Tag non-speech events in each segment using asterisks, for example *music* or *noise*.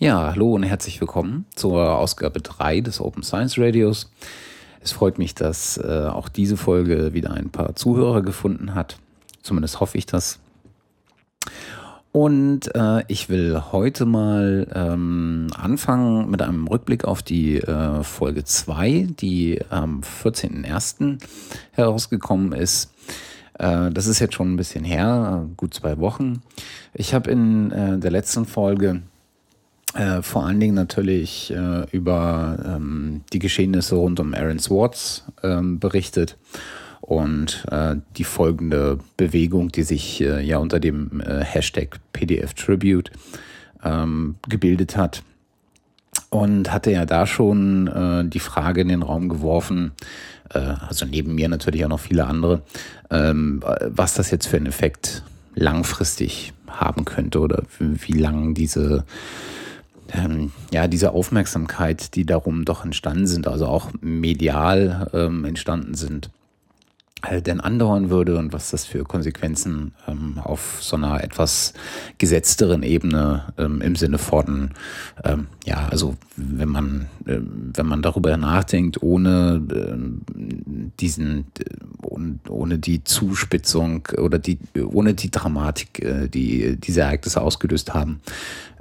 Ja, hallo und herzlich willkommen zur Ausgabe 3 des Open Science Radios. Es freut mich, dass äh, auch diese Folge wieder ein paar Zuhörer gefunden hat. Zumindest hoffe ich das. Und äh, ich will heute mal ähm, anfangen mit einem Rückblick auf die äh, Folge 2, die am 14.01. herausgekommen ist. Äh, das ist jetzt schon ein bisschen her, gut zwei Wochen. Ich habe in äh, der letzten Folge äh, vor allen Dingen natürlich äh, über ähm, die Geschehnisse rund um Aaron Swartz ähm, berichtet und äh, die folgende Bewegung, die sich äh, ja unter dem äh, Hashtag PDF Tribute ähm, gebildet hat. Und hatte ja da schon äh, die Frage in den Raum geworfen, also neben mir natürlich auch noch viele andere, ähm, was das jetzt für einen Effekt langfristig haben könnte oder wie lang diese ähm, ja, diese Aufmerksamkeit, die darum doch entstanden sind, also auch medial ähm, entstanden sind, denn andauern würde und was das für Konsequenzen ähm, auf so einer etwas gesetzteren Ebene ähm, im Sinne von, ähm, ja, also wenn man, äh, wenn man darüber nachdenkt, ohne äh, diesen, ohne, ohne die Zuspitzung oder die, ohne die Dramatik, äh, die diese Ereignisse ausgelöst haben,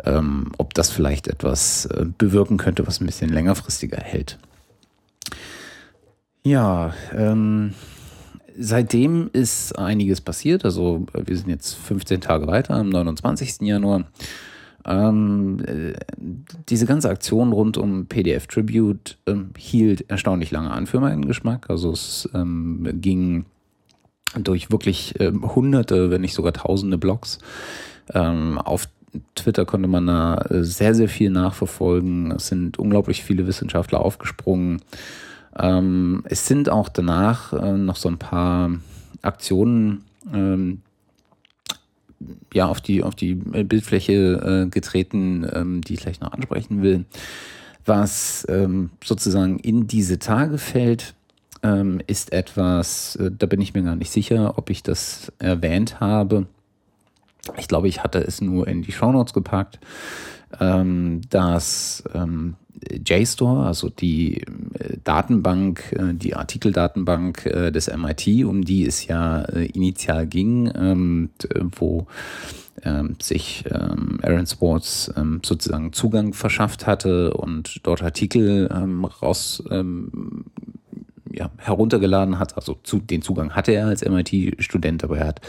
ähm, ob das vielleicht etwas äh, bewirken könnte, was ein bisschen längerfristiger hält. Ja, ähm, seitdem ist einiges passiert. Also wir sind jetzt 15 Tage weiter, am 29. Januar. Ähm, äh, diese ganze Aktion rund um PDF Tribute ähm, hielt erstaunlich lange an für meinen Geschmack. Also es ähm, ging durch wirklich ähm, hunderte, wenn nicht sogar tausende Blogs. Ähm, auf Twitter konnte man da sehr, sehr viel nachverfolgen. Es sind unglaublich viele Wissenschaftler aufgesprungen. Ähm, es sind auch danach äh, noch so ein paar Aktionen ähm, ja, auf die, auf die Bildfläche äh, getreten, ähm, die ich gleich noch ansprechen will. Was ähm, sozusagen in diese Tage fällt, ähm, ist etwas, äh, da bin ich mir gar nicht sicher, ob ich das erwähnt habe. Ich glaube, ich hatte es nur in die Shownotes gepackt, ähm, dass JSTOR, also die äh, Datenbank, äh, die Artikeldatenbank äh, des MIT, um die es ja initial ging, ähm, wo ähm, sich ähm, Aaron Swartz sozusagen Zugang verschafft hatte und dort Artikel raus ja, heruntergeladen hat. Also zu, den Zugang hatte er als MIT-Student, aber er hat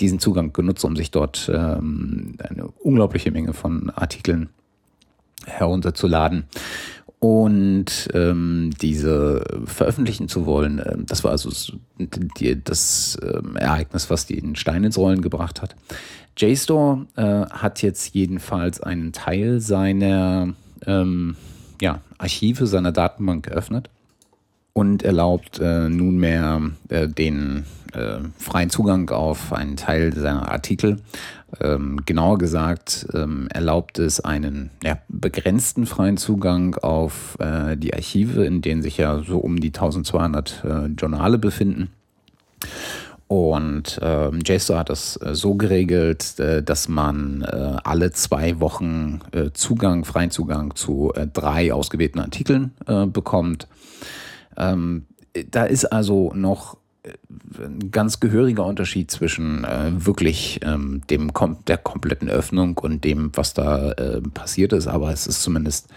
diesen Zugang genutzt, um sich dort eine unglaubliche Menge von Artikeln herunterzuladen und ähm, diese veröffentlichen zu wollen. Äh, das war also die, das ähm, Ereignis, was den Stein ins Rollen gebracht hat. JSTOR äh, hat jetzt jedenfalls einen Teil seiner ähm, ja, Archive, seiner Datenbank geöffnet und erlaubt äh, nunmehr äh, den äh, freien Zugang auf einen Teil seiner Artikel. Ähm, genauer gesagt ähm, erlaubt es einen ja, begrenzten freien Zugang auf äh, die Archive, in denen sich ja so um die 1200 äh, Journale befinden. Und ähm, JSTOR hat das äh, so geregelt, äh, dass man äh, alle zwei Wochen äh, Zugang, freien Zugang zu äh, drei ausgewählten Artikeln äh, bekommt. Ähm, da ist also noch äh, ein ganz gehöriger Unterschied zwischen äh, wirklich ähm, dem kom der kompletten Öffnung und dem, was da äh, passiert ist. Aber es ist zumindest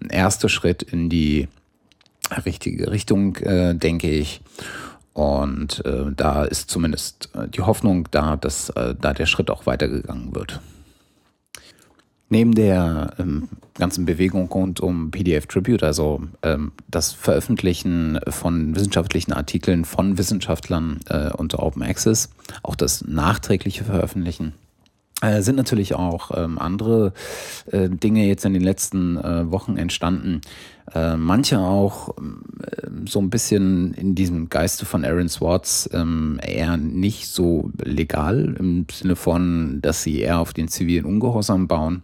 ein erster Schritt in die richtige Richtung, äh, denke ich. Und äh, da ist zumindest äh, die Hoffnung da, dass da der Schritt auch weitergegangen wird. Neben der ähm, ganzen Bewegung rund um PDF Tribute, also ähm, das Veröffentlichen von wissenschaftlichen Artikeln von Wissenschaftlern äh, unter Open Access, auch das nachträgliche Veröffentlichen, äh, sind natürlich auch ähm, andere äh, Dinge jetzt in den letzten äh, Wochen entstanden. Äh, manche auch äh, so ein bisschen in diesem Geiste von Aaron Swartz ähm, eher nicht so legal im Sinne von, dass sie eher auf den zivilen Ungehorsam bauen.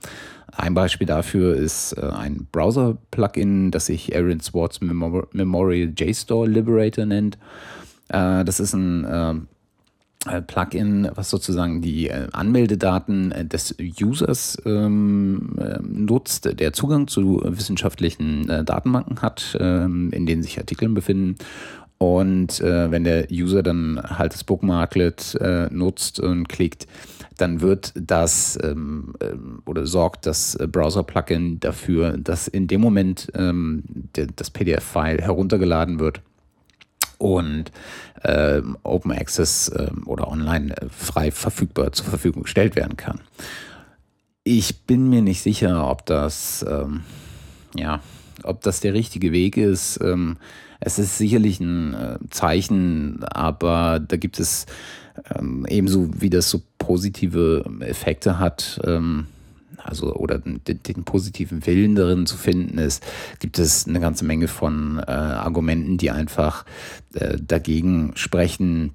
Ein Beispiel dafür ist äh, ein Browser-Plugin, das sich Aaron Swartz Memorial JSTOR Liberator nennt. das ist ein äh, Plugin, was sozusagen die äh, Anmeldedaten äh, des Users ähm, äh, nutzt, der Zugang zu wissenschaftlichen äh, Datenbanken hat, ähm, in denen sich Artikel befinden. Und äh, wenn der User dann halt das Bookmarklet nutzt und klickt, dann wird das ähm, oder sorgt das Browser-Plugin dafür, dass in dem Moment ähm, das PDF-File heruntergeladen wird und äh, Open Access äh, oder online äh, frei verfügbar zur Verfügung gestellt werden kann. Ich bin mir nicht sicher, ob das, ähm, ja, ob das der richtige Weg ist. Ähm, es ist sicherlich ein äh, Zeichen, aber da gibt es ähm, ebenso wie das so positive Effekte hat, ähm, also oder den, den, positiven Willen darin zu finden ist, gibt es eine ganze Menge von äh, Argumenten, die einfach äh, dagegen sprechen.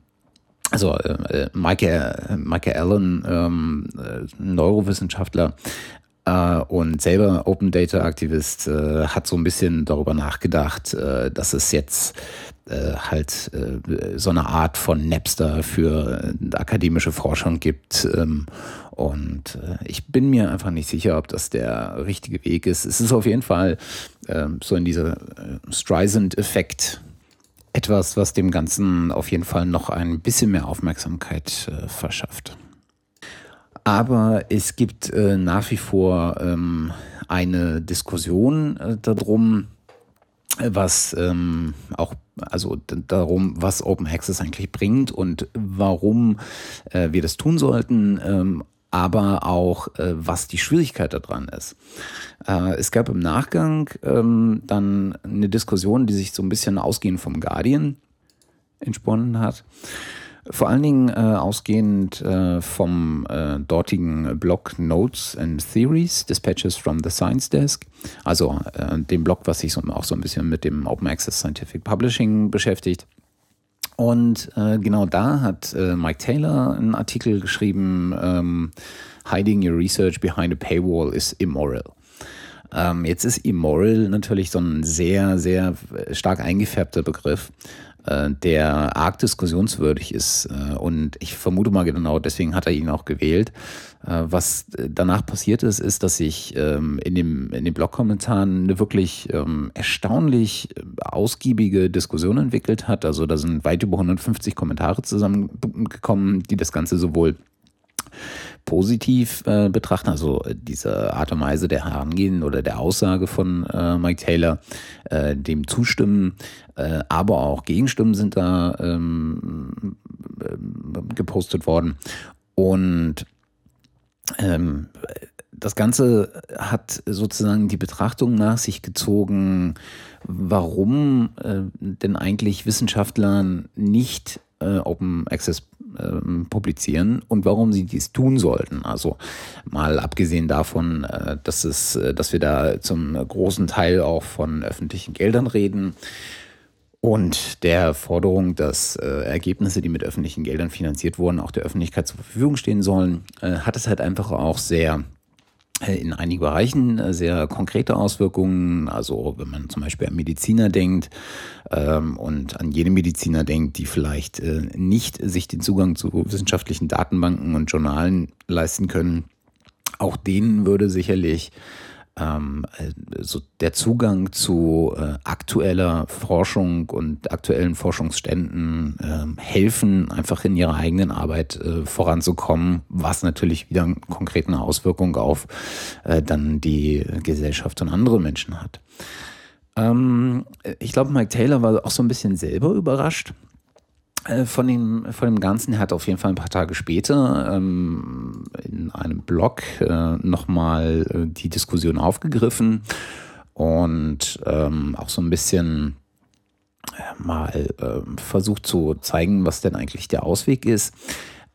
Also äh, äh Michael, Michael Allen, ähm, äh, Neurowissenschaftler, äh, und selber Open Data Aktivist äh, hat so ein bisschen darüber nachgedacht, äh, dass es jetzt äh, halt so eine Art von Napster für akademische Forschung gibt. Ähm, und ich bin mir einfach nicht sicher, ob das der richtige Weg ist. Es ist auf jeden Fall ähm, so in dieser Streisand-Effekt etwas, was dem Ganzen auf jeden Fall noch ein bisschen mehr Aufmerksamkeit verschafft. Aber es gibt äh, nach wie vor ähm, eine Diskussion äh, darum, was ähm, auch also darum, was Open Access eigentlich bringt und warum äh, wir das tun sollten, ähm, aber auch äh, was die Schwierigkeit daran ist. Äh, es gab im Nachgang ähm, dann eine Diskussion, die sich so ein bisschen ausgehend vom Guardian entsponnen hat. Vor allen Dingen äh, ausgehend äh, vom äh, dortigen Blog Notes and Theories, Dispatches from the Science Desk, also äh, dem Blog, was sich so, auch so ein bisschen mit dem Open Access Scientific Publishing beschäftigt. Und äh, genau da hat äh, Mike Taylor einen Artikel geschrieben, ähm, Hiding your research behind a paywall is immoral. Ähm, jetzt ist immoral natürlich so ein sehr, sehr stark eingefärbter Begriff. Äh, der arg diskussionswürdig ist. Äh, und ich vermute mal genau, deswegen hat er ihn auch gewählt. Äh, was danach passiert ist, ist, dass sich ähm, in, dem, in den Blog-Kommentaren eine wirklich ähm, erstaunlich ausgiebige Diskussion entwickelt hat. Also da sind weit über 150 Kommentare zusammengekommen, die das Ganze sowohl positiv äh, betrachten, also diese Art und Weise der Herangehen oder der Aussage von äh, Mike Taylor, äh, dem zustimmen, äh, aber auch Gegenstimmen sind da ähm, äh, gepostet worden. Und ähm, das Ganze hat sozusagen die Betrachtung nach sich gezogen, warum äh, denn eigentlich Wissenschaftler nicht äh, Open Access ähm, publizieren und warum sie dies tun sollten. Also mal abgesehen davon, äh, dass, es, äh, dass wir da zum großen Teil auch von öffentlichen Geldern reden und der Forderung, dass äh, Ergebnisse, die mit öffentlichen Geldern finanziert wurden, auch der Öffentlichkeit zur Verfügung stehen sollen, äh, hat es halt einfach auch sehr äh, in einigen Bereichen äh, sehr konkrete Auswirkungen. Also wenn man zum Beispiel an Mediziner denkt ähm, und an jene Mediziner denkt, die vielleicht äh, nicht sich den Zugang zu wissenschaftlichen Datenbanken und Journalen leisten können, auch denen würde sicherlich ähm, so der Zugang zu äh, aktueller Forschung und aktuellen Forschungsständen äh, helfen, einfach in ihrer eigenen Arbeit äh, voranzukommen, was natürlich wieder eine konkrete Auswirkung auf äh, dann die Gesellschaft und andere Menschen hat. Ähm, ich glaube, Mike Taylor war auch so ein bisschen selber überrascht äh, von dem, von dem Ganzen. Hat auf jeden Fall ein paar Tage später ähm, in einem Blog äh, nochmal äh, die Diskussion aufgegriffen und ähm, auch so ein bisschen äh, mal äh, versucht zu zeigen, was denn eigentlich der Ausweg ist.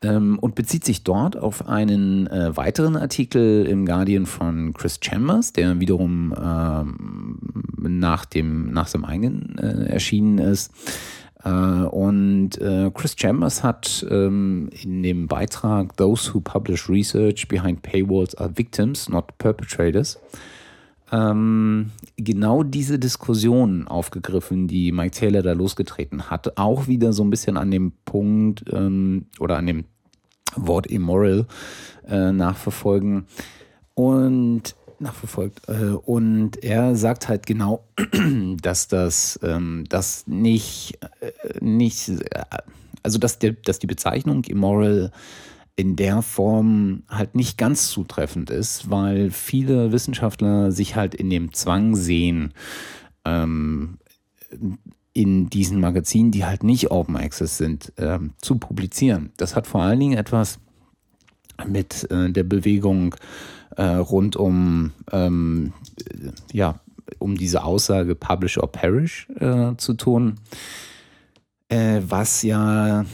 Ähm, und bezieht sich dort auf einen äh, weiteren Artikel im Guardian von Chris Chambers, der wiederum ähm, nach, dem, nach seinem eigenen erschienen ist äh, und äh, Chris Chambers hat ähm, in dem Beitrag Those who publish research behind paywalls are victims, not perpetrators ähm, genau diese Diskussion aufgegriffen, die Mike Taylor da losgetreten hat. Auch wieder so ein bisschen an dem Punkt ähm, oder an dem Wort immoral äh, nachverfolgen. Und nachverfolgt. Äh, und er sagt halt genau, *clears throat* dass das, ähm, das nicht, äh, nicht, also dass, der, dass die Bezeichnung immoral in der Form halt nicht ganz zutreffend ist, weil viele Wissenschaftler sich halt in dem Zwang sehen, ähm, in diesen Magazinen, die halt nicht Open Access sind, ähm, zu publizieren. Das hat vor allen Dingen etwas mit äh, der Bewegung äh, rund um, ähm, ja, um diese Aussage Publish or Perish äh, zu tun, äh, was ja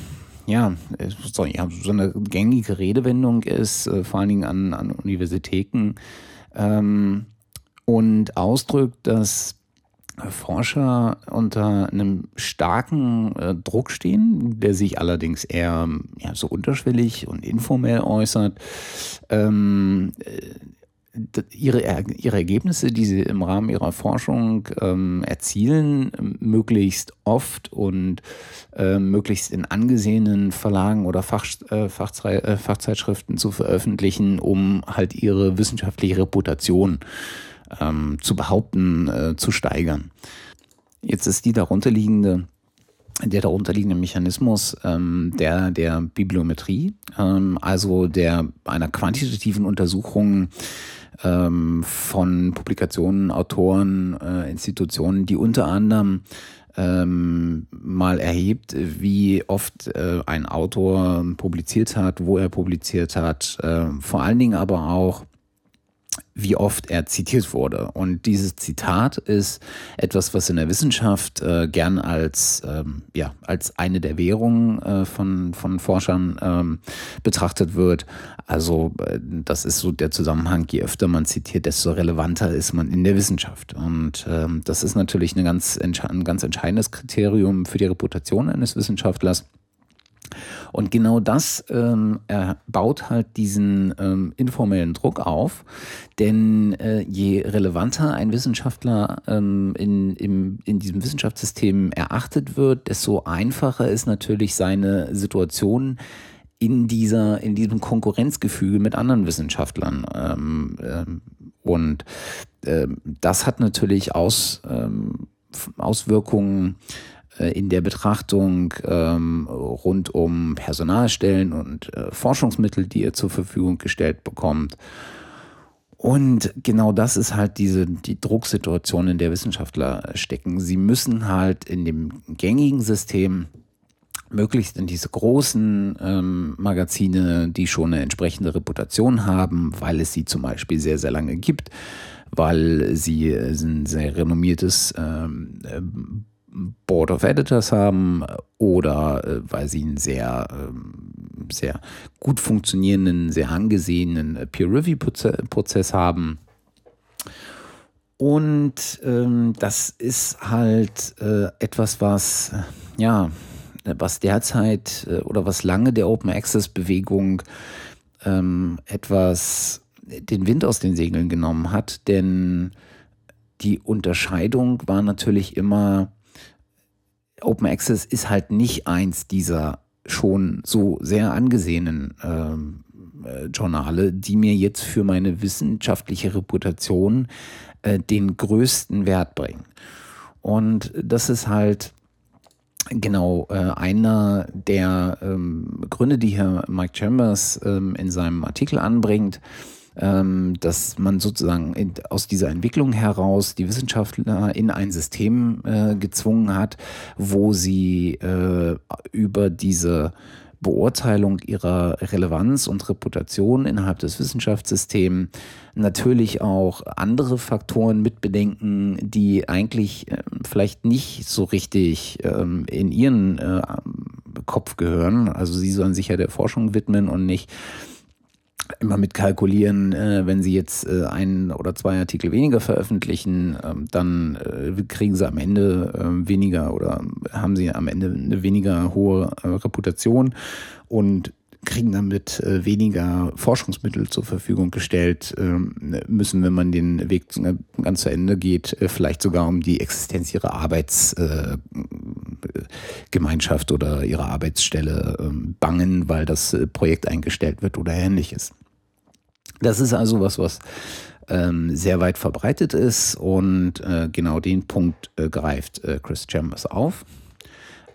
so, ja, so eine gängige Redewendung ist, äh, vor allen Dingen an, an Universitäten, ähm, und ausdrückt, dass Forscher unter einem starken äh, Druck stehen, der sich allerdings eher ja, so unterschwellig und informell äußert. Ähm, äh, ihre, ihre Ergebnisse, die sie im Rahmen ihrer Forschung ähm, erzielen, möglichst oft und äh, möglichst in angesehenen Verlagen oder Fach, äh, äh, Fachzeitschriften zu veröffentlichen, um halt ihre wissenschaftliche Reputation ähm, zu behaupten, äh, zu steigern. Jetzt ist die darunterliegende der darunterliegende Mechanismus ähm, der, der Bibliometrie, ähm, also der einer quantitativen Untersuchung ähm, von Publikationen, Autoren, äh, Institutionen, die unter anderem ähm, mal erhebt, wie oft äh, ein Autor publiziert hat, wo er publiziert hat, äh, vor allen Dingen aber auch, wie oft er zitiert wurde. Und dieses Zitat ist etwas, was in der Wissenschaft äh, gern als, ähm, ja, als eine der Währungen äh, von, von Forschern ähm, betrachtet wird. Also äh, das ist so der Zusammenhang, je öfter man zitiert, desto relevanter ist man in der Wissenschaft. Und ähm, das ist natürlich eine ganz, ein ganz entscheidendes Kriterium für die Reputation eines Wissenschaftlers. Und genau das ähm, baut halt diesen ähm, informellen Druck auf, denn äh, je relevanter ein Wissenschaftler ähm, in, im, in diesem Wissenschaftssystem erachtet wird, desto einfacher ist natürlich seine Situation in dieser, in diesem Konkurrenzgefüge mit anderen Wissenschaftlern. Ähm, ähm, und äh, das hat natürlich aus, ähm, Auswirkungen in der Betrachtung ähm, rund um Personalstellen und äh, Forschungsmittel, die ihr zur Verfügung gestellt bekommt. Und genau das ist halt diese, die Drucksituation, in der Wissenschaftler stecken. Sie müssen halt in dem gängigen System möglichst in diese großen ähm, Magazine, die schon eine entsprechende Reputation haben, weil es sie zum Beispiel sehr, sehr lange gibt, weil sie ein sehr renommiertes ähm, Board of Editors haben oder äh, weil sie einen sehr, äh, sehr gut funktionierenden, sehr angesehenen äh, Peer-Review-Prozess haben. Und ähm, das ist halt äh, etwas, was, ja, was derzeit äh, oder was lange der Open Access Bewegung ähm, etwas den Wind aus den Segeln genommen hat, denn die Unterscheidung war natürlich immer, Open Access ist halt nicht eins dieser schon so sehr angesehenen ähm, äh, Journale, die mir jetzt für meine wissenschaftliche Reputation äh, den größten Wert bringen. Und das ist halt genau äh, einer der ähm, Gründe, die Herr Mike Chambers ähm, in seinem Artikel anbringt, dass man sozusagen aus dieser Entwicklung heraus die Wissenschaftler in ein System äh, gezwungen hat, wo sie äh, über diese Beurteilung ihrer Relevanz und Reputation innerhalb des Wissenschaftssystems natürlich auch andere Faktoren mitbedenken, die eigentlich äh, vielleicht nicht so richtig ähm, in ihren äh, Kopf gehören. Also sie sollen sich ja der Forschung widmen und nicht immer mit kalkulieren, äh, wenn sie jetzt äh, ein oder zwei Artikel weniger veröffentlichen, äh, dann äh, kriegen sie am Ende äh, weniger oder haben sie am Ende eine weniger hohe äh, Reputation. Und kriegen damit äh, weniger Forschungsmittel zur Verfügung gestellt, ähm, müssen, wenn man den Weg ganz zu Ende geht, vielleicht sogar um die Existenz ihrer Arbeitsgemeinschaft oder ihrer Arbeitsstelle ähm, bangen, weil das Projekt eingestellt wird oder ähnliches. Das ist also was, was ähm, sehr weit verbreitet ist und äh, genau den Punkt äh, greift äh, Chris Chambers auf.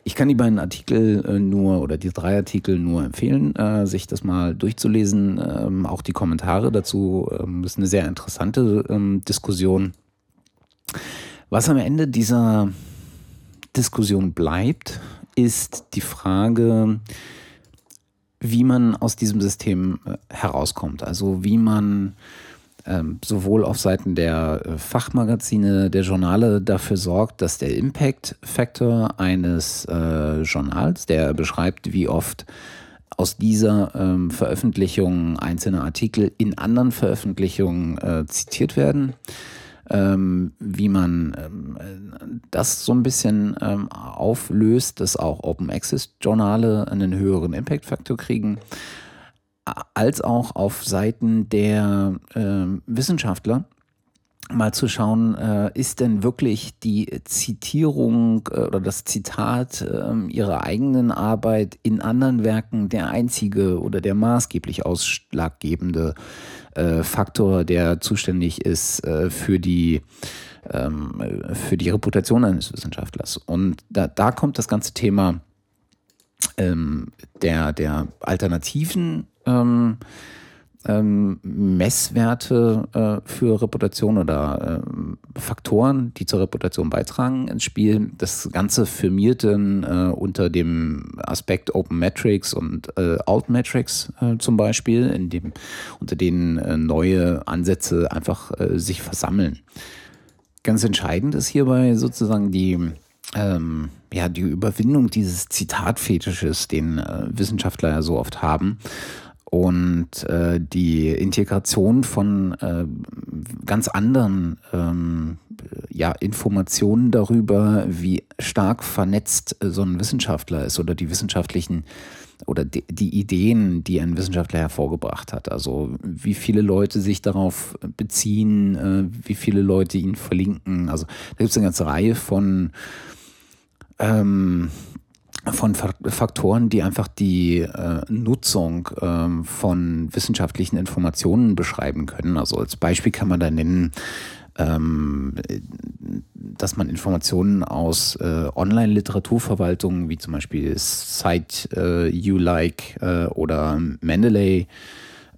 Ich kann die beiden Artikel äh, nur oder die drei Artikel nur empfehlen, äh, sich das mal durchzulesen. Ähm, auch die Kommentare dazu ähm, ist eine sehr interessante Diskussion. Was am Ende dieser Diskussion bleibt, ist die Frage, wie man aus diesem System äh, herauskommt. Also wie man ähm, sowohl auf Seiten der äh, Fachmagazine, der Journale dafür sorgt, dass der Impact Factor eines äh, Journals, der beschreibt, wie oft aus dieser ähm, Veröffentlichung einzelne Artikel in anderen Veröffentlichungen äh, zitiert werden, ähm, wie man ähm, das so ein bisschen ähm, auflöst, dass auch Open Access Journale einen höheren Impact Factor kriegen als auch auf Seiten der äh, Wissenschaftler mal zu schauen, äh, ist denn wirklich die Zitierung äh, oder das Zitat äh, ihrer eigenen Arbeit in anderen Werken der einzige oder der maßgeblich ausschlaggebende äh, Faktor, der zuständig ist für die ähm, für die Reputation eines Wissenschaftlers. Und da, da kommt das ganze Thema ähm, der, der alternativen ähm, ähm, Messwerte äh, für Reputation oder äh, Faktoren, die zur Reputation beitragen, ins Spiel. Das Ganze firmierten äh, unter dem Aspekt Open Metrics und äh, Alt Metrics äh, zum Beispiel, in dem, unter denen äh, neue Ansätze einfach sich versammeln. Ganz entscheidend ist hierbei sozusagen die ähm, ja, die Überwindung dieses Zitatfetisches, den Wissenschaftler ja so oft haben und äh, die Integration von äh, ganz anderen ähm, ja, Informationen darüber, wie stark vernetzt äh, so ein Wissenschaftler ist oder die wissenschaftlichen oder die, die, Ideen, die ein Wissenschaftler hervorgebracht hat. Also wie viele Leute sich darauf beziehen, äh, wie viele Leute ihn verlinken. Also da gibt es eine ganze Reihe von ähm, von Faktoren, die einfach die äh, Nutzung äh, von wissenschaftlichen Informationen beschreiben können. Also als Beispiel kann man da nennen, ähm, dass man Informationen aus äh, Online-Literaturverwaltungen wie zum Beispiel Site äh, You Like äh, oder Mendeley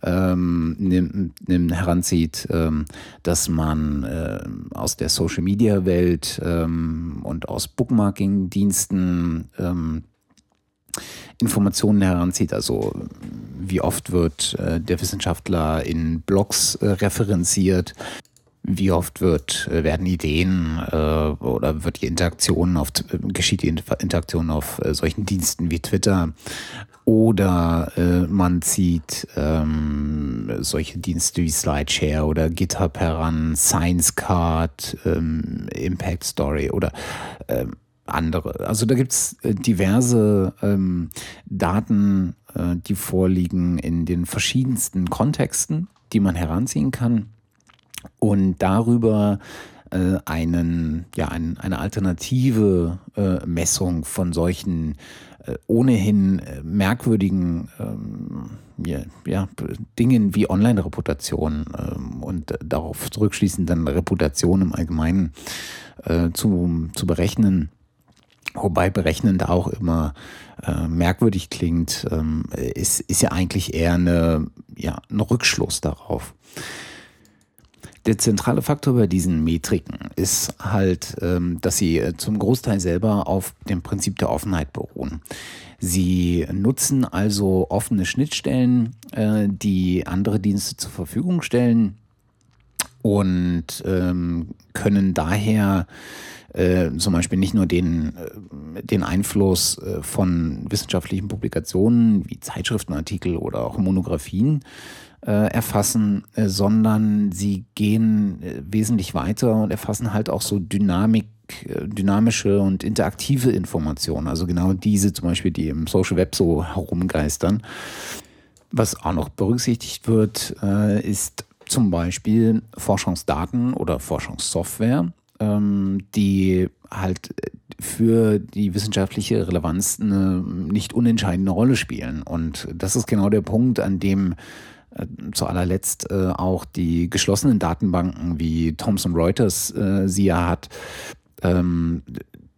ähm, nimm, nimm, heranzieht, ähm, dass man äh, aus der Social Media Welt ähm, und aus Bookmarking-Diensten ähm, Informationen heranzieht. Also wie oft wird äh, der Wissenschaftler in Blogs äh, referenziert, wie oft wird, äh, werden Ideen äh, oder wird die Interaktion auf, geschieht die Interaktion auf äh, solchen Diensten wie Twitter oder äh, man zieht ähm, solche Dienste wie SlideShare oder GitHub heran, Science Card, ähm, Impact Story oder ähm, andere. Also da gibt es äh, diverse ähm, Daten, äh, die vorliegen in den verschiedensten Kontexten, die man heranziehen kann und darüber äh, einen, ja, ein, eine alternative äh, Messung von solchen ohnehin äh, merkwürdigen ähm, ja, ja, Dingen wie Online-Reputation ähm, und darauf zurückschließend dann Reputation im Allgemeinen äh, zu, zu berechnen. Wobei berechnen da auch immer äh, merkwürdig klingt, ähm, ist, ist ja eigentlich eher eine, ja, ein Rückschluss darauf. Der zentrale Faktor bei diesen Metriken ist halt, ähm, dass sie äh, zum Großteil selber auf dem Prinzip der Offenheit beruhen. Sie nutzen also offene Schnittstellen, äh, die andere Dienste zur Verfügung stellen und ähm, können daher äh, zum Beispiel nicht nur den, den Einfluss von wissenschaftlichen Publikationen wie Zeitschriftenartikel oder auch Monographien äh, erfassen, äh, sondern sie gehen äh, wesentlich weiter und erfassen halt auch so Dynamik äh, dynamische und interaktive Informationen. Also genau diese zum Beispiel, die im Social Web so herumgeistern. Was auch noch berücksichtigt wird, äh, ist zum Beispiel Forschungsdaten oder Forschungssoftware, ähm, die halt für die wissenschaftliche Relevanz eine nicht unentscheidende Rolle spielen. Und das ist genau der Punkt, an dem äh, zu allerletzt äh, auch die geschlossenen Datenbanken wie Thomson Reuters äh, sie ja hat, ähm,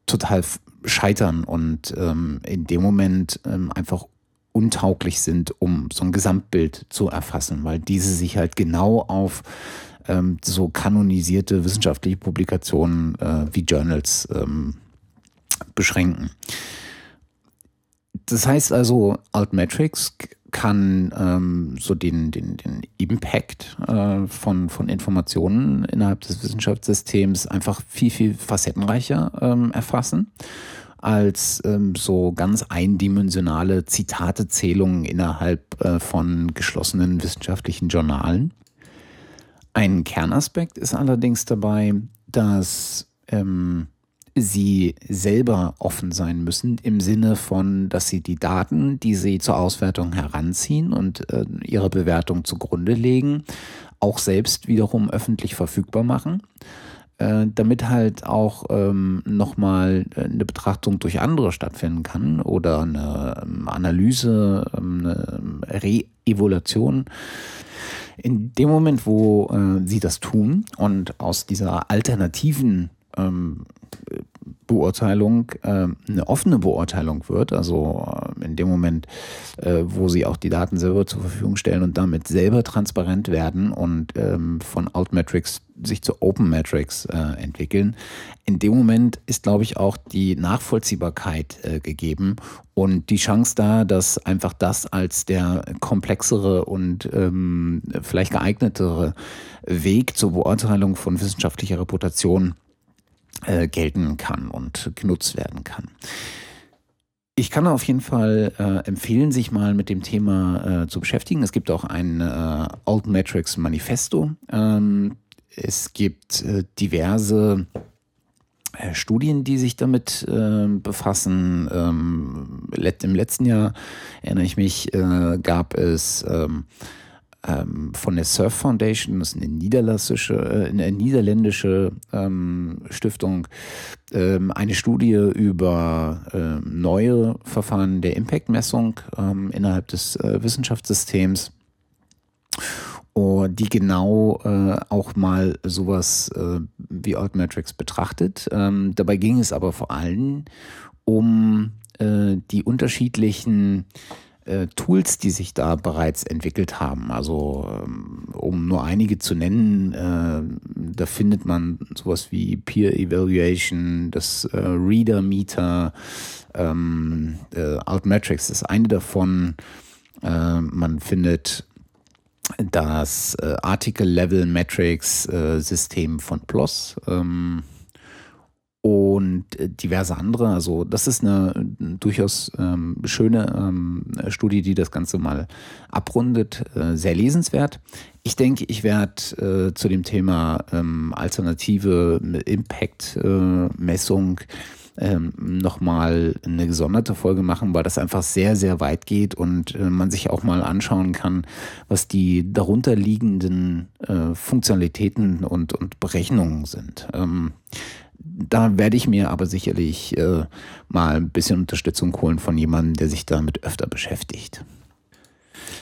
total scheitern und ähm, in dem Moment ähm, einfach untauglich sind, um so ein Gesamtbild zu erfassen, weil diese sich halt genau auf ähm, so kanonisierte wissenschaftliche Publikationen äh, wie Journals ähm, beschränken. Das heißt also, Altmetrics kann ähm, so den, den, den Impact äh, von, von Informationen innerhalb des Wissenschaftssystems einfach viel, viel facettenreicher ähm, erfassen als ähm, so ganz eindimensionale Zitatezählungen innerhalb äh, von geschlossenen wissenschaftlichen Journalen. Ein Kernaspekt ist allerdings dabei, dass ähm, sie selber offen sein müssen im Sinne von, dass sie die Daten, die sie zur Auswertung heranziehen und äh, ihre Bewertung zugrunde legen, auch selbst wiederum öffentlich verfügbar machen, äh, damit halt auch ähm, nochmal äh, eine Betrachtung durch andere stattfinden kann oder eine ähm, Analyse, ähm, eine Re-Evaluation. In dem Moment, wo äh, sie das tun und aus dieser alternativen ähm, Beurteilung äh, eine offene Beurteilung wird, also äh, in dem Moment, äh, wo sie auch die Daten selber zur Verfügung stellen und damit selber transparent werden und ähm, von Altmetrics sich zu Open Metrics äh, entwickeln. In dem Moment ist, glaube ich, auch die Nachvollziehbarkeit äh, gegeben und die Chance da, dass einfach das als der komplexere und ähm, vielleicht geeignetere Weg zur Beurteilung von wissenschaftlicher Reputation äh, gelten kann und genutzt werden kann. Ich kann auf jeden Fall äh, empfehlen, sich mal mit dem Thema äh, zu beschäftigen. Es gibt auch ein äh, Altmetrics Manifesto. Ähm, es gibt äh, diverse äh, Studien, die sich damit äh, befassen. Ähm, Im letzten Jahr, erinnere ich mich, gab es ähm, ähm, von der Surf Foundation, das ist eine niederländische, äh, eine niederländische ähm, Stiftung, ähm, eine Studie über äh, neue Verfahren der Impact-Messung ähm, innerhalb des äh, Wissenschaftssystems die genau äh, auch mal sowas äh, wie Altmetrics betrachtet. Ähm, dabei ging es aber vor allem um äh, die unterschiedlichen äh, Tools, die sich da bereits entwickelt haben. Also ähm, um nur einige zu nennen, äh, da findet man sowas wie Peer Evaluation, das äh, Reader Meter, ähm, äh, Altmetrics ist eine davon. Äh, man findet das äh, Article Level Metrics System von PLOS. Und äh, diverse andere. Also das ist eine durchaus ähm, schöne ähm, Studie, die das Ganze mal abrundet. Äh, sehr lesenswert. Ich denke, ich werde äh, zu dem Thema ähm, alternative Impact-Messung äh, ähm, nochmal eine gesonderte Folge machen, weil das einfach sehr, sehr weit geht und äh, man sich auch mal anschauen kann, was die darunter liegenden äh, Funktionalitäten und, und Berechnungen sind. Ähm, da werde ich mir aber sicherlich äh, mal ein bisschen Unterstützung holen von jemandem, der sich damit öfter beschäftigt.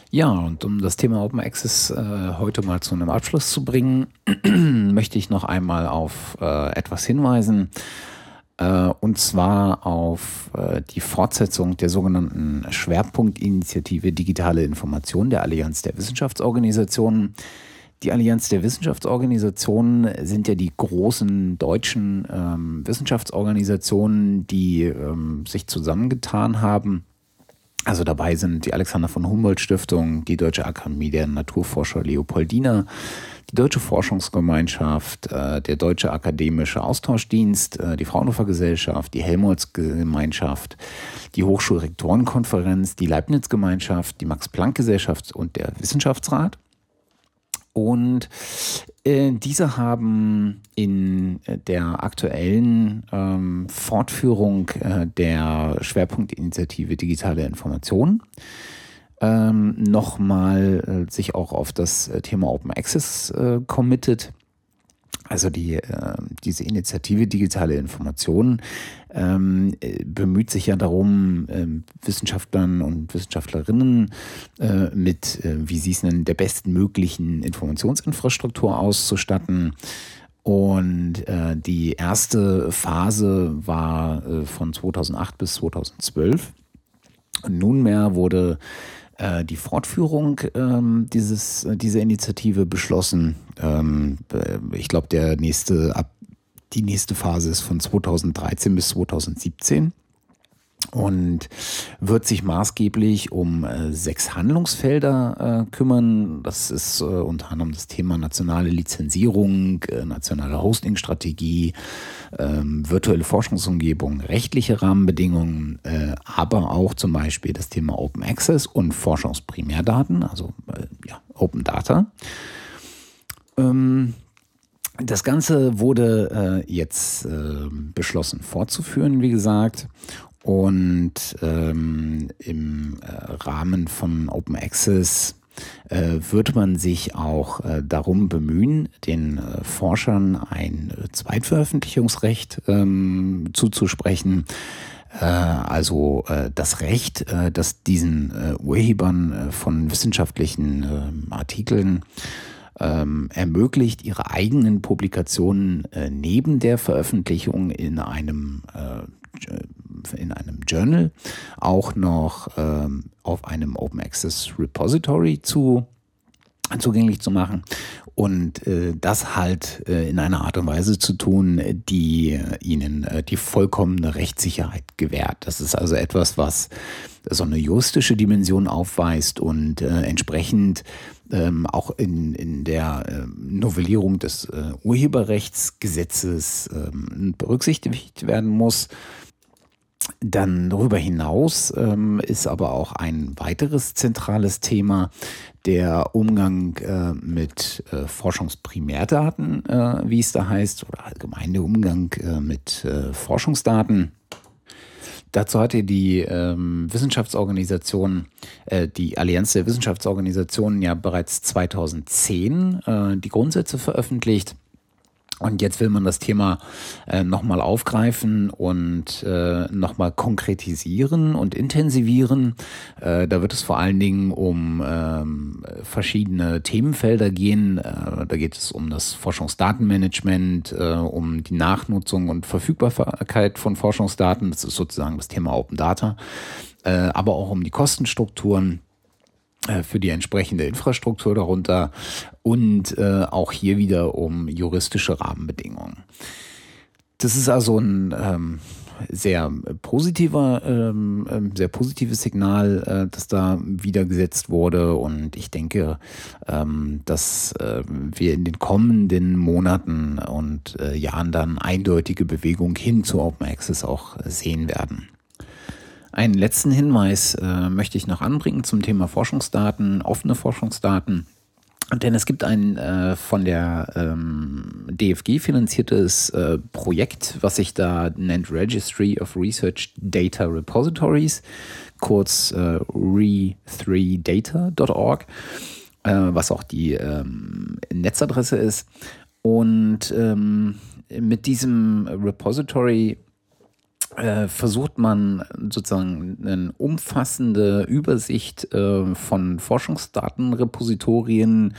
Ja, und um das Thema Open Access äh, heute mal zu einem Abschluss zu bringen, *clears throat* möchte ich noch einmal auf äh, etwas hinweisen. Äh, und zwar auf äh, die Fortsetzung der sogenannten Schwerpunktinitiative Digitale Information der Allianz der Wissenschaftsorganisationen. Die Allianz der Wissenschaftsorganisationen sind ja die großen deutschen ähm, Wissenschaftsorganisationen, die ähm, sich zusammengetan haben. Also dabei sind die Alexander von Humboldt Stiftung, die Deutsche Akademie der Naturforscher Leopoldina, die Deutsche Forschungsgemeinschaft, äh, der Deutsche Akademische Austauschdienst, äh, die Fraunhofer Gesellschaft, die Helmholtz Gemeinschaft, die Hochschulrektorenkonferenz, die Leibniz Gemeinschaft, die Max Planck Gesellschaft und der Wissenschaftsrat. Und äh, diese haben in der aktuellen ähm, Fortführung äh, der Schwerpunktinitiative Digitale Information ähm, nochmal äh, sich auch auf das äh, Thema Open Access äh, committed. Also die, äh, diese Initiative Digitale Informationen ähm, äh, bemüht sich ja darum, äh, Wissenschaftlern und Wissenschaftlerinnen äh, mit, äh, wie sie es nennen, der bestmöglichen Informationsinfrastruktur auszustatten. Und äh, die erste Phase war von 2008 bis 2012. Und nunmehr wurde äh, die Fortführung ähm, dieses, äh, dieser Initiative beschlossen. Ähm, äh, ich glaube, der nächste ab die nächste Phase ist von 2013 bis 2017 und wird sich maßgeblich um äh, sechs Handlungsfelder äh, kümmern. Das ist äh, unter anderem das Thema nationale Lizenzierung, äh, nationale Hostingstrategie, ähm, virtuelle Forschungsumgebung, rechtliche Rahmenbedingungen, äh, aber auch zum Beispiel das Thema Open Access und Forschungsprimärdaten, also äh, ja, Open Data. Ähm, das Ganze wurde äh, jetzt äh, beschlossen fortzuführen, wie gesagt. Und ähm, im äh, Rahmen von Open Access äh, wird man sich auch äh, darum bemühen, den äh, Forschern ein Zweitveröffentlichungsrecht ähm, zuzusprechen. Äh, also äh, das Recht, das diesen Urhebern von wissenschaftlichen ähm, Artikeln ähm, ermöglicht, ihre eigenen Publikationen neben der Veröffentlichung in einem in einem Journal auch noch ähm, auf einem Open Access Repository zu zugänglich zu machen und äh, das halt äh, in einer Art und Weise zu tun, die äh, ihnen die vollkommene Rechtssicherheit gewährt. Das ist also etwas, was so eine juristische Dimension aufweist und äh, entsprechend ähm, auch in, in der äh, Novellierung des äh, Urheberrechtsgesetzes ähm, berücksichtigt werden muss. Dann darüber hinaus ähm, ist aber auch ein weiteres zentrales Thema der Umgang äh, mit äh, Forschungsprimärdaten, äh, wie es da heißt, oder allgemein der Umgang äh, mit äh, Forschungsdaten. Dazu hatte die ähm, Wissenschaftsorganisation, äh, die Allianz der Wissenschaftsorganisationen ja bereits 2010 die Grundsätze veröffentlicht. Und jetzt will man das Thema äh, nochmal aufgreifen und äh, nochmal konkretisieren und intensivieren. Äh, da wird es vor allen Dingen um ähm, verschiedene Themenfelder gehen. Äh, da geht es um das Forschungsdatenmanagement, äh, um die Nachnutzung und Verfügbarkeit von Forschungsdaten. Das ist sozusagen das Thema Open Data. Äh, aber auch um die Kostenstrukturen für die entsprechende Infrastruktur darunter und äh, auch hier wieder um juristische Rahmenbedingungen. Das ist also ein ähm, sehr positiver, ähm, ähm sehr positives Signal, äh, das da wieder gesetzt wurde. Und ich denke, ähm, dass äh, wir in den kommenden Monaten und äh, Jahren dann eindeutige Bewegung hin zu Open Access auch sehen werden. Einen letzten Hinweis äh, möchte ich noch anbringen zum Thema Forschungsdaten, offene Forschungsdaten. Denn es gibt ein äh, von der ähm, DFG finanziertes äh, Projekt, was sich da nennt Registry of Research Data Repositories, kurz äh, re3data.org, äh, was auch die ähm, Netzadresse ist. Und ähm, mit diesem Repository versucht man sozusagen eine umfassende Übersicht äh, von Forschungsdatenrepositorien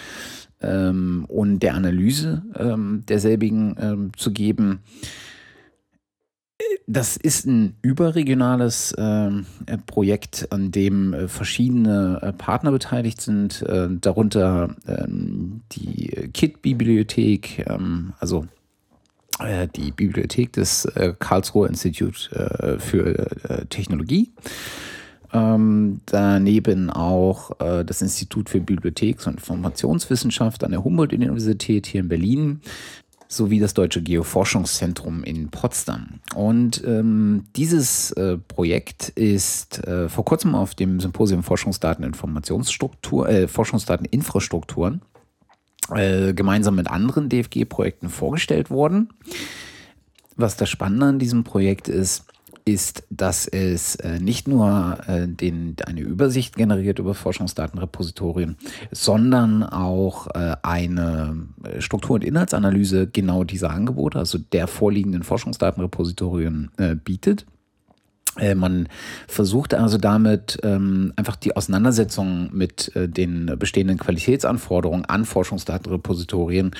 ähm, und der Analyse ähm, derselbigen ähm, zu geben. Das ist ein überregionales äh, Projekt, an dem äh, verschiedene äh, Partner beteiligt sind, äh, darunter die KIT-Bibliothek, also äh, die Bibliothek des äh, Karlsruher Institut äh, für Technologie. Ähm, daneben auch äh, das Institut für Bibliotheks- und Informationswissenschaft an der Humboldt-Universität hier in Berlin sowie das Deutsche Geoforschungszentrum in Potsdam. Und ähm, dieses äh, Projekt ist äh, vor kurzem auf dem Symposium Forschungsdateninformationsstruktur, äh, Forschungsdateninfrastrukturen äh, gemeinsam mit anderen DFG-Projekten vorgestellt worden. Was das Spannende an diesem Projekt ist, ist, dass es äh, nicht nur äh, den, eine Übersicht generiert über Forschungsdatenrepositorien, sondern auch eine Struktur- und Inhaltsanalyse genau dieser Angebote, also der vorliegenden Forschungsdatenrepositorien bietet. Äh, man versucht also damit ähm, einfach die Auseinandersetzung mit äh, den bestehenden Qualitätsanforderungen an Forschungsdatenrepositorien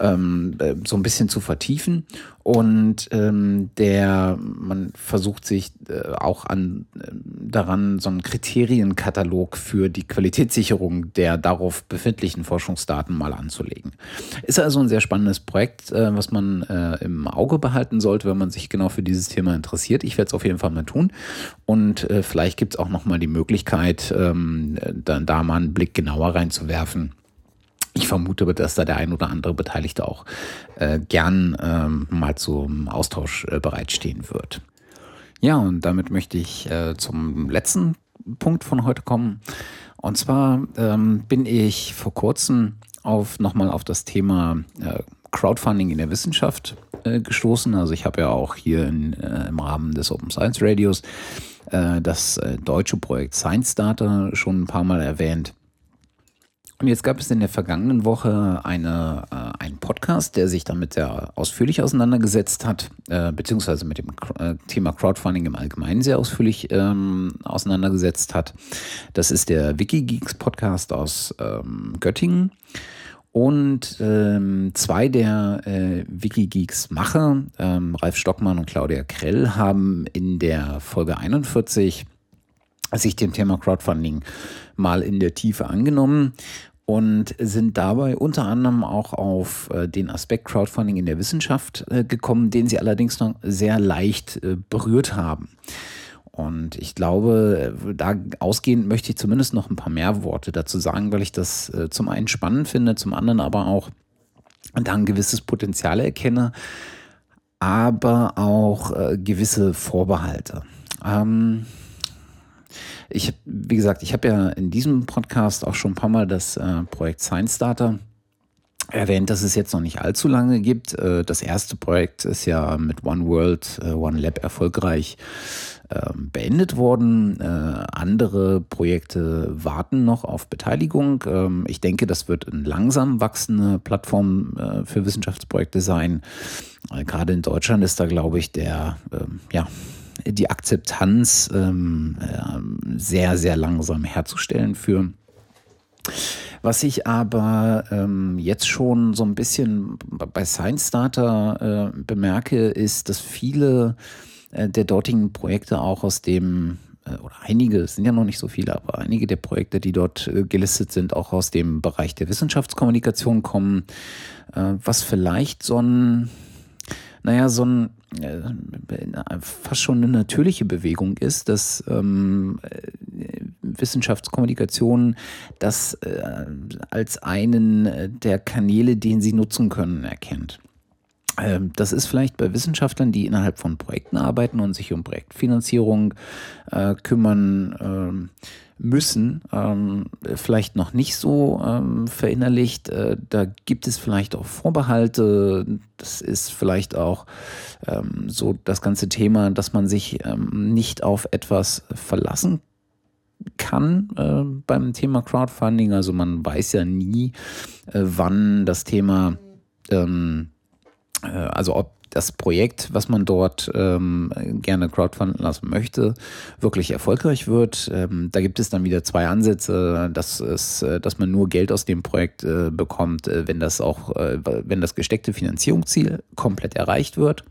ähm, äh, so ein bisschen zu vertiefen. Und ähm, der, man versucht sich äh, auch an, äh, daran, so einen Kriterienkatalog für die Qualitätssicherung der darauf befindlichen Forschungsdaten mal anzulegen. Ist also ein sehr spannendes Projekt, äh, was man äh, im Auge behalten sollte, wenn man sich genau für dieses Thema interessiert. Ich werde es auf jeden Fall mal tun. Und äh, vielleicht gibt es auch nochmal die Möglichkeit, ähm, da, da mal einen Blick genauer reinzuwerfen ich vermute, dass da der ein oder andere Beteiligte auch äh, gern ähm, mal zum Austausch äh, bereitstehen wird. Ja, und damit möchte ich äh, zum letzten Punkt von heute kommen. Und zwar ähm, bin ich vor kurzem auf nochmal auf das Thema äh, Crowdfunding in der Wissenschaft äh, gestoßen. Also ich habe ja auch hier in, äh, im Rahmen des Open Science Radios das deutsche Projekt Science Data schon ein paar Mal erwähnt. Und jetzt gab es in der vergangenen Woche eine, äh, einen Podcast, der sich damit sehr ausführlich auseinandergesetzt hat, äh, beziehungsweise mit dem äh, Thema Crowdfunding im Allgemeinen sehr ausführlich ähm, auseinandergesetzt hat. Das ist der Wikigeeks Podcast aus ähm, Göttingen. Und ähm, zwei der äh, Wikigeeks-Macher, ähm, Ralf Stockmann und Claudia Krell, haben in der Folge 41 sich dem Thema Crowdfunding mal in der Tiefe angenommen und sind dabei unter anderem auch auf äh, den Aspekt Crowdfunding in der Wissenschaft äh, gekommen, den sie allerdings noch sehr leicht äh, berührt haben. Und ich glaube, da ausgehend möchte ich zumindest noch ein paar mehr Worte dazu sagen, weil ich das zum einen spannend finde, zum anderen aber auch da ein gewisses Potenzial erkenne, aber auch gewisse Vorbehalte. Ähm, ich, wie gesagt, ich habe ja in diesem Podcast auch schon ein paar Mal das äh, Projekt Science Data erwähnt, dass es jetzt noch nicht allzu lange gibt. Äh, das erste Projekt ist ja mit One World, äh, One Lab erfolgreich ähm, beendet worden. Äh, andere Projekte warten noch auf Beteiligung. Ähm, ich denke, das wird eine langsam wachsende Plattform für Wissenschaftsprojekte sein. Gerade in Deutschland ist da, glaube ich, der ähm, ja, die Akzeptanz ähm, äh, sehr, sehr langsam herzustellen für. Was ich aber ähm, jetzt schon so ein bisschen bei Science Data äh, bemerke, ist, dass viele äh, der dortigen Projekte auch aus dem äh, oder einige, es sind ja noch nicht so viele, aber einige der Projekte, die dort äh, gelistet sind, auch aus dem Bereich der Wissenschaftskommunikation kommen, was vielleicht so ein, naja, so ein fast schon eine natürliche Bewegung ist, dass ähm, Wissenschaftskommunikation das äh, als einen der Kanäle, den sie nutzen können, erkennt. Ähm, das ist vielleicht bei Wissenschaftlern, die innerhalb von Projekten arbeiten und sich um Projektfinanzierung äh, kümmern, äh, müssen, ähm, vielleicht noch nicht so ähm, verinnerlicht. Äh, da gibt es vielleicht auch Vorbehalte. Das ist vielleicht auch ähm, so das ganze Thema, dass man sich ähm, nicht auf etwas verlassen kann äh, beim Thema Crowdfunding. Also man weiß ja nie, äh, wann das Thema ähm, äh, also ob das Projekt, was man dort ähm, gerne crowdfunden lassen möchte, wirklich erfolgreich wird. Ähm, da gibt es dann wieder zwei Ansätze, dass, es, äh, dass man nur Geld aus dem Projekt äh, bekommt, äh, wenn das auch, äh, wenn das gesteckte Finanzierungsziel komplett erreicht wird.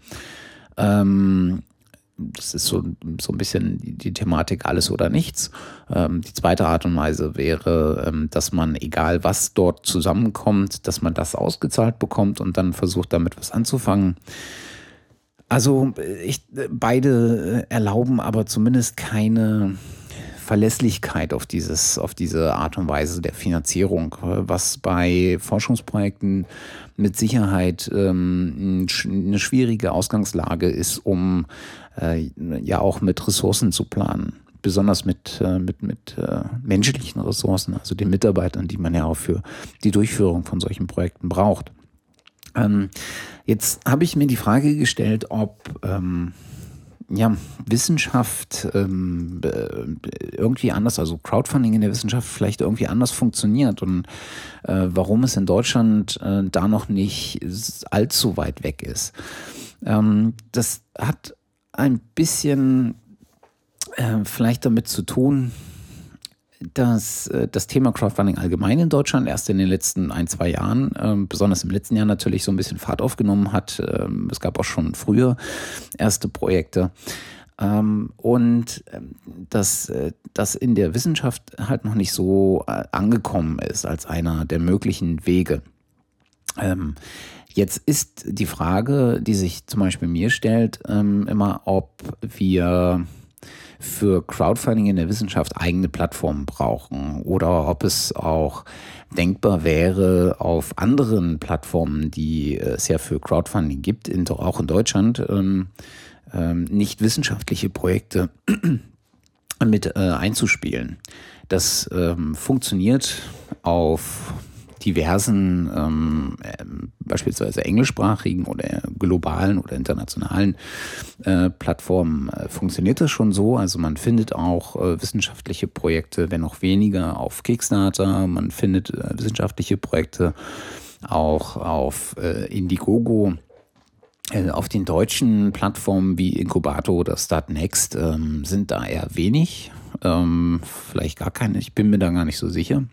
Ähm, das ist so, so ein bisschen die, Thematik alles oder nichts. Ähm, die zweite Art und Weise wäre, ähm, dass man, egal was dort zusammenkommt, dass man das ausgezahlt bekommt und dann versucht, damit was anzufangen. Also ich, beide erlauben aber zumindest keine Verlässlichkeit auf, dieses, auf diese Art und Weise der Finanzierung, was bei Forschungsprojekten mit Sicherheit ähm, eine schwierige Ausgangslage ist, um äh, ja auch mit Ressourcen zu planen. Besonders mit, äh, mit, mit äh, menschlichen Ressourcen, also den Mitarbeitern, die man ja auch für die Durchführung von solchen Projekten braucht. Ähm, jetzt habe ich mir die Frage gestellt, ob ähm, ja, Wissenschaft ähm, irgendwie anders, also Crowdfunding in der Wissenschaft vielleicht irgendwie anders funktioniert und äh, warum es in Deutschland äh, da noch nicht allzu weit weg ist. Ähm, das hat ein bisschen äh, vielleicht damit zu tun, dass äh, das Thema Crowdfunding allgemein in Deutschland erst in den letzten ein, zwei Jahren, ähm, besonders im letzten Jahr natürlich so ein bisschen Fahrt aufgenommen hat. Ähm, es gab auch schon früher erste Projekte. Ähm, und dass äh, das in der Wissenschaft halt noch nicht so äh, angekommen ist als einer der möglichen Wege. Jetzt ist die Frage, die sich zum Beispiel mir stellt, immer, ob wir für Crowdfunding in der Wissenschaft eigene Plattformen brauchen oder ob es auch denkbar wäre, auf anderen Plattformen, die es ja für Crowdfunding gibt, in, auch in Deutschland, ähm, ähm, nicht wissenschaftliche Projekte *clears throat* mit äh, einzuspielen. Das ähm, funktioniert auf diversen, ähm, äh, beispielsweise englischsprachigen oder globalen oder internationalen äh, Plattformen äh, funktioniert das schon so. Also man findet auch äh, wissenschaftliche Projekte, wenn auch weniger, auf Kickstarter. Man findet äh, wissenschaftliche Projekte auch auf Indiegogo. Auf den deutschen Plattformen wie Inkubator oder Startnext ähm, sind da eher wenig, ähm, vielleicht gar keine, ich bin mir da gar nicht so sicher.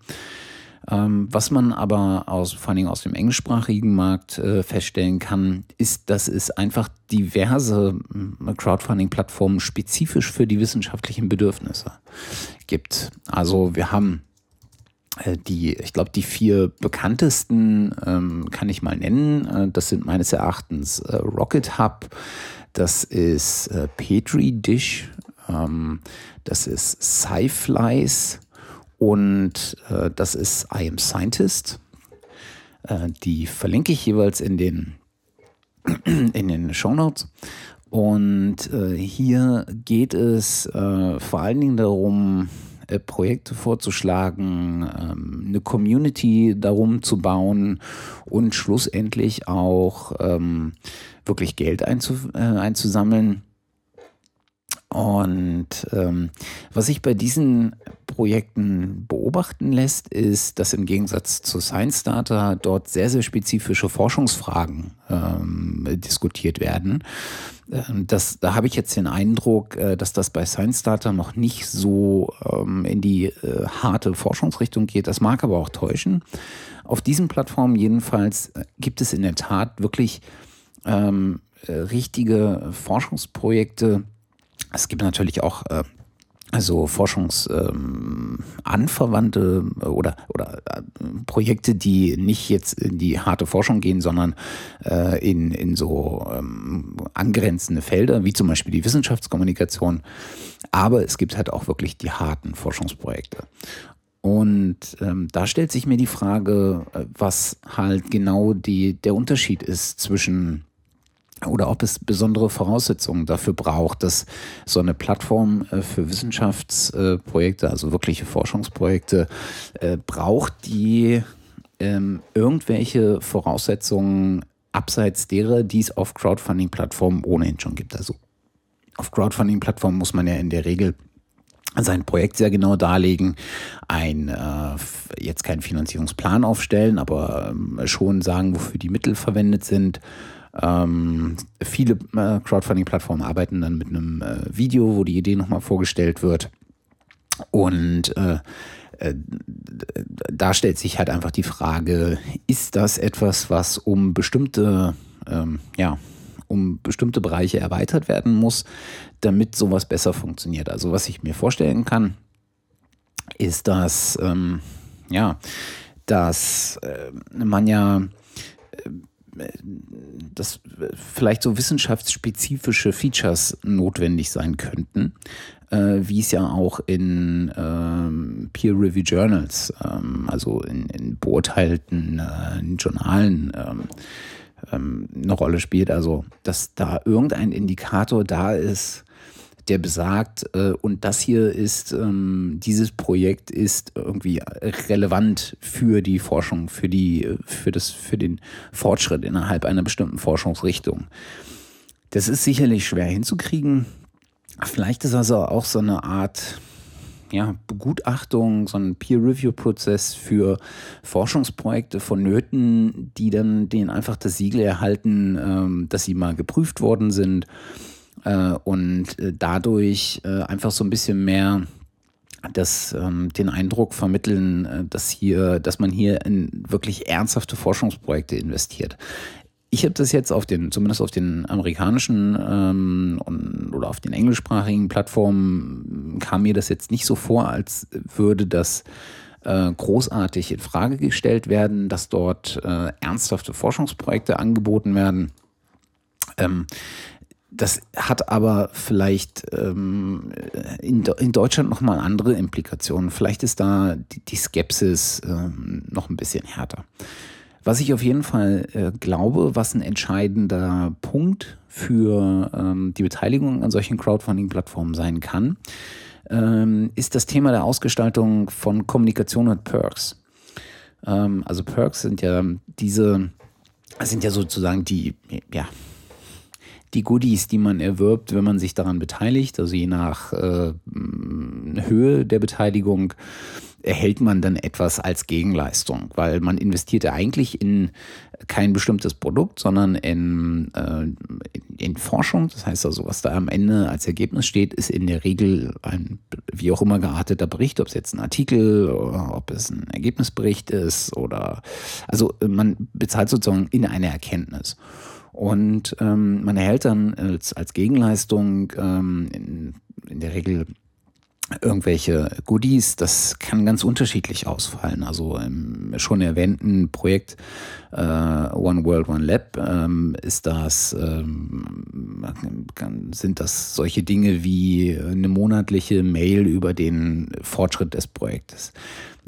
Ähm, was man aber aus, vor allem aus dem englischsprachigen Markt äh, feststellen kann, ist, dass es einfach diverse äh, Crowdfunding-Plattformen spezifisch für die wissenschaftlichen Bedürfnisse gibt. Also wir haben äh, die, ich glaube, die vier bekanntesten ähm, kann ich mal nennen. Äh, das sind meines Erachtens äh, Rocket Hub, das ist Petri Dish, ähm, das ist Sci-Flies, und äh, das ist I Am Scientist. Äh, die verlinke ich jeweils in den, *clears throat* in den Show Notes. Und äh, hier geht es äh, vor allen Dingen darum, äh, Projekte vorzuschlagen, ähm, eine Community darum zu bauen und schlussendlich auch ähm, wirklich Geld äh, einzusammeln und ähm, was sich bei diesen Projekten beobachten lässt, ist, dass im Gegensatz zu Science Data dort sehr, sehr spezifische Forschungsfragen ähm, diskutiert werden. Ähm, das, da habe ich jetzt den Eindruck, äh, dass das bei Science Data noch nicht so ähm, in die äh, harte Forschungsrichtung geht. Das mag aber auch täuschen. Auf diesen Plattformen jedenfalls äh, gibt es in der Tat wirklich ähm, äh, richtige Forschungsprojekte, es gibt natürlich auch äh, also Forschungsanverwandte ähm, oder, oder äh, Projekte, die nicht jetzt in die harte Forschung gehen, sondern äh, in, in so ähm, angrenzende Felder, wie zum Beispiel die Wissenschaftskommunikation. Aber es gibt halt auch wirklich die harten Forschungsprojekte. Und ähm, da stellt sich mir die Frage, äh, was halt genau die, der Unterschied ist zwischen oder ob es besondere Voraussetzungen dafür braucht, dass so eine Plattform äh, für Wissenschaftsprojekte, also wirkliche Forschungsprojekte, äh, braucht, die ähm, irgendwelche Voraussetzungen abseits derer, die es auf Crowdfunding-Plattformen ohnehin schon gibt. Also auf Crowdfunding-Plattformen muss man ja in der Regel sein Projekt sehr genau darlegen, ein äh, jetzt keinen Finanzierungsplan aufstellen, aber ähm, schon sagen, wofür die Mittel verwendet sind ähm, viele äh, Crowdfunding-Plattformen arbeiten dann mit einem äh, Video, wo die Idee nochmal vorgestellt wird. Und äh, äh, da stellt sich halt einfach die Frage, ist das etwas, was um bestimmte, ähm, ja, um bestimmte Bereiche erweitert werden muss, damit sowas besser funktioniert? Also was ich mir vorstellen kann, ist, dass, ähm, ja, dass äh, man ja äh, dass vielleicht so wissenschaftsspezifische Features notwendig sein könnten, äh, wie es ja auch in ähm, Peer-Review Journals, ähm, also in, in beurteilten äh, Journalen, ähm, ähm, eine Rolle spielt. Also, dass da irgendein Indikator da ist, der besagt, äh, und das hier ist, ähm, dieses Projekt ist irgendwie relevant für die Forschung, für die, für das, für den Fortschritt innerhalb einer bestimmten Forschungsrichtung. Das ist sicherlich schwer hinzukriegen. Vielleicht ist also auch so eine Art ja, Begutachtung, so ein Peer-Review-Prozess für Forschungsprojekte vonnöten, die dann denen einfach das Siegel erhalten, ähm, dass sie mal geprüft worden sind äh, und äh, dadurch äh, einfach so ein bisschen mehr das, ähm, den Eindruck vermitteln, äh, dass hier, dass man hier in wirklich ernsthafte Forschungsprojekte investiert. Ich habe das jetzt auf den, zumindest auf den amerikanischen ähm, und, oder auf den englischsprachigen Plattformen kam mir das jetzt nicht so vor, als würde das äh, großartig in Frage gestellt werden, dass dort äh, ernsthafte Forschungsprojekte angeboten werden. Ähm, das hat aber vielleicht ähm, in, in Deutschland nochmal andere Implikationen. Vielleicht ist da die, die Skepsis ähm, noch ein bisschen härter. Was ich auf jeden Fall äh, glaube, was ein entscheidender Punkt für ähm, die Beteiligung an solchen Crowdfunding-Plattformen sein kann, ähm, ist das Thema der Ausgestaltung von Kommunikation und Perks. Ähm, also Perks sind ja diese, sind ja sozusagen die, ja, die Goodies, die man erwirbt, wenn man sich daran beteiligt, also je nach äh, Höhe der Beteiligung erhält man dann etwas als Gegenleistung, weil man investiert ja eigentlich in kein bestimmtes Produkt, sondern in, äh, in Forschung. Das heißt also, was da am Ende als Ergebnis steht, ist in der Regel ein wie auch immer gearteter Bericht, ob es jetzt ein Artikel oder ob es ein Ergebnisbericht ist oder also man bezahlt sozusagen in eine Erkenntnis. Und ähm, man erhält dann als, als Gegenleistung ähm, in, in der Regel irgendwelche Goodies, das kann ganz unterschiedlich ausfallen. Also im schon erwähnten Projekt äh, One World, One Lab ähm, ist das, ähm, sind das solche Dinge wie eine monatliche Mail über den Fortschritt des Projektes,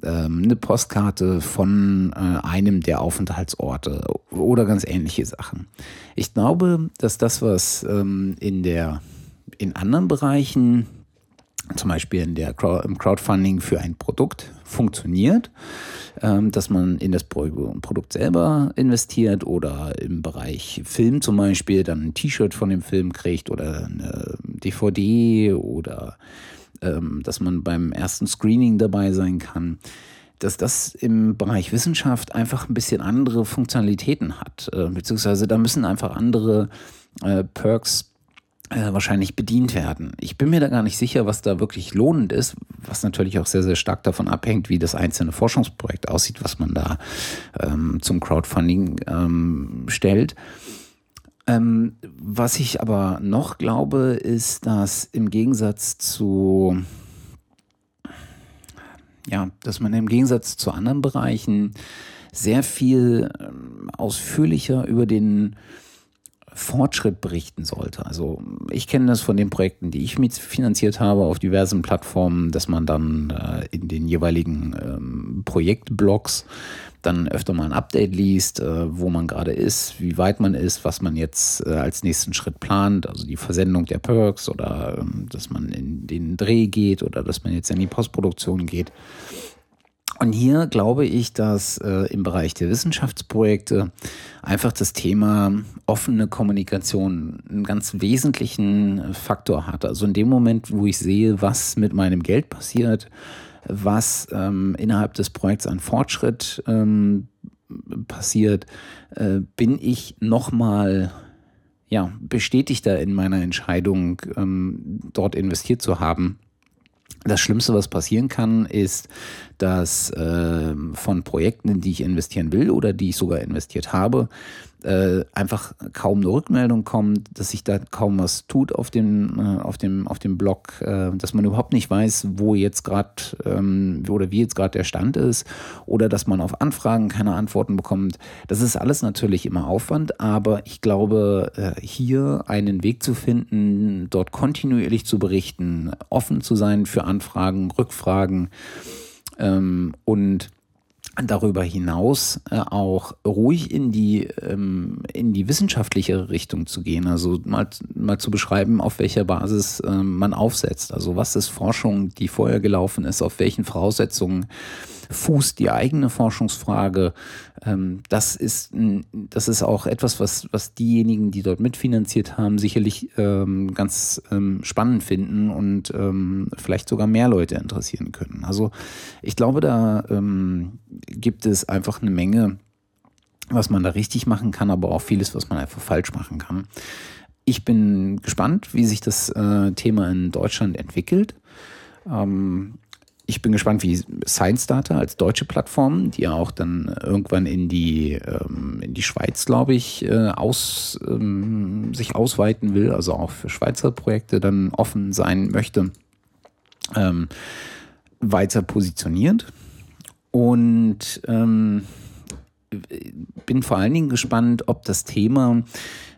ähm, eine Postkarte von äh, einem der Aufenthaltsorte oder ganz ähnliche Sachen. Ich glaube, dass das, was ähm, in der in anderen Bereichen zum Beispiel in der im Crowdfunding für ein Produkt funktioniert, ähm, dass man in das Produkt selber investiert oder im Bereich Film zum Beispiel dann ein T-Shirt von dem Film kriegt oder eine DVD oder ähm, dass man beim ersten Screening dabei sein kann dass das im Bereich Wissenschaft einfach ein bisschen andere Funktionalitäten hat, äh, beziehungsweise da müssen einfach andere äh, Perks äh, wahrscheinlich bedient werden. Ich bin mir da gar nicht sicher, was da wirklich lohnend ist, was natürlich auch sehr, sehr stark davon abhängt, wie das einzelne Forschungsprojekt aussieht, was man da ähm, zum Crowdfunding ähm, stellt. Ähm, was ich aber noch glaube, ist, dass im Gegensatz zu ja, dass man im Gegensatz zu anderen Bereichen sehr viel ähm, ausführlicher über den Fortschritt berichten sollte. Also ich kenne das von den Projekten, die ich mitfinanziert habe auf diversen Plattformen, dass man dann äh, in den jeweiligen ähm, Projektblogs dann öfter mal ein Update liest, äh, wo man gerade ist, wie weit man ist, was man jetzt äh, als nächsten Schritt plant, also die Versendung der Perks oder ähm, dass man in den Dreh geht oder dass man jetzt in die Postproduktion geht. Und hier glaube ich, dass äh, im Bereich der Wissenschaftsprojekte einfach das Thema offene Kommunikation einen ganz wesentlichen Faktor hat. Also in dem Moment, wo ich sehe, was mit meinem Geld passiert, was ähm, innerhalb des Projekts an Fortschritt ähm, passiert, äh, bin ich nochmal ja, bestätigter in meiner Entscheidung, ähm, dort investiert zu haben das Schlimmste, was passieren kann, ist, dass äh, von Projekten, in die ich investieren will oder die ich sogar investiert habe, äh, einfach kaum eine Rückmeldung kommt, dass sich da kaum was tut auf dem, äh, auf dem, auf dem Blog, äh, dass man überhaupt nicht weiß, wo jetzt gerade ähm, oder wie jetzt gerade der Stand ist oder dass man auf Anfragen keine Antworten bekommt. Das ist alles natürlich immer Aufwand, aber ich glaube, äh, hier einen Weg zu finden, dort kontinuierlich zu berichten, offen zu sein für Anfragen, Rückfragen ähm, und darüber hinaus äh, auch ruhig in die, ähm, in die wissenschaftliche Richtung zu gehen, also mal, mal zu beschreiben, auf welcher Basis ähm, man aufsetzt. Also was ist Forschung, die vorher gelaufen ist, auf welchen Voraussetzungen fußt die eigene Forschungsfrage. Ähm, das, ist, das ist auch etwas, was, was diejenigen, die dort mitfinanziert haben, sicherlich ähm, ganz ähm, spannend finden und vielleicht sogar mehr Leute interessieren können. Also ich glaube, da gibt es einfach eine Menge, was man da richtig machen kann, aber auch vieles, was man einfach falsch machen kann. Ich bin gespannt, wie sich das äh, Thema in Deutschland entwickelt. Ähm, ich bin gespannt, wie Science Data als deutsche Plattform, die ja auch dann irgendwann in die, ähm, in die Schweiz, glaube ich, äh, aus, ähm, sich ausweiten will, also auch für Schweizer Projekte dann offen sein möchte, ähm, weiter positioniert. Und ähm, bin vor allen Dingen gespannt, ob das Thema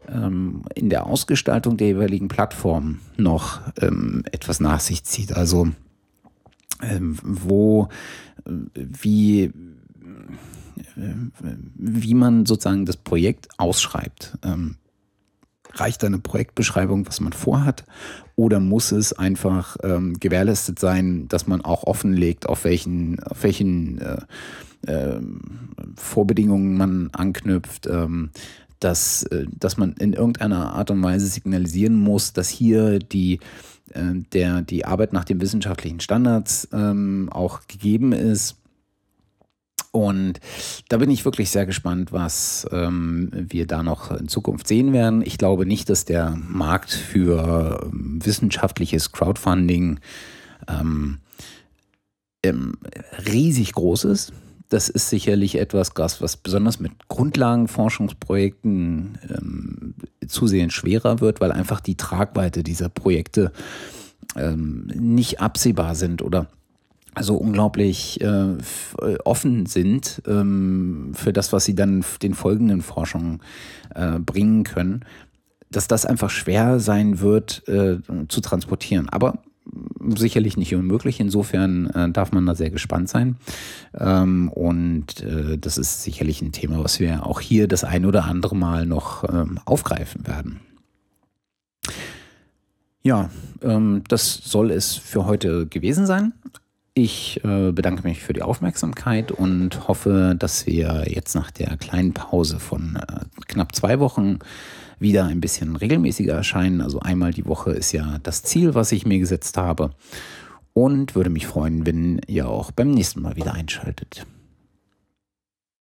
ähm, in der Ausgestaltung der jeweiligen Plattform noch ähm, etwas nach sich zieht. Also wo, äh, wie, äh, wie man sozusagen das Projekt ausschreibt. Ähm, reicht eine Projektbeschreibung, was man vorhat, oder muss es einfach ähm, gewährleistet sein, dass man auch offenlegt, auf welchen, auf welchen äh, Vorbedingungen man anknüpft, ähm, dass, äh, dass man in irgendeiner Art und Weise signalisieren muss, dass hier die, äh, der, die Arbeit nach den wissenschaftlichen Standards ähm, auch gegeben ist. Und da bin ich wirklich sehr gespannt, was ähm, wir da noch in Zukunft sehen werden. Ich glaube nicht, dass der Markt für ähm, wissenschaftliches Crowdfunding ähm, ähm riesig groß ist das ist sicherlich etwas, was besonders mit Grundlagenforschungsprojekten ähm, zusehends schwerer wird, weil einfach die Tragweite dieser Projekte ähm, nicht absehbar sind oder also unglaublich äh, offen sind ähm, für das, was sie dann den folgenden Forschungen äh, bringen können, dass das einfach schwer sein wird äh, zu transportieren. Aber sicherlich nicht unmöglich. Insofern äh, darf man da sehr gespannt sein. Ähm, und äh, das ist sicherlich ein Thema, was wir auch hier das ein oder andere Mal noch ähm, aufgreifen werden. Ja, ähm, das soll es für heute gewesen sein. Ich äh, bedanke mich für die Aufmerksamkeit und hoffe, dass wir jetzt nach der kleinen Pause von äh, knapp zwei Wochen wieder ein bisschen regelmäßiger erscheinen. Also einmal die Woche ist ja das Ziel, was ich mir gesetzt habe. Und würde mich freuen, wenn ihr auch beim nächsten Mal wieder einschaltet.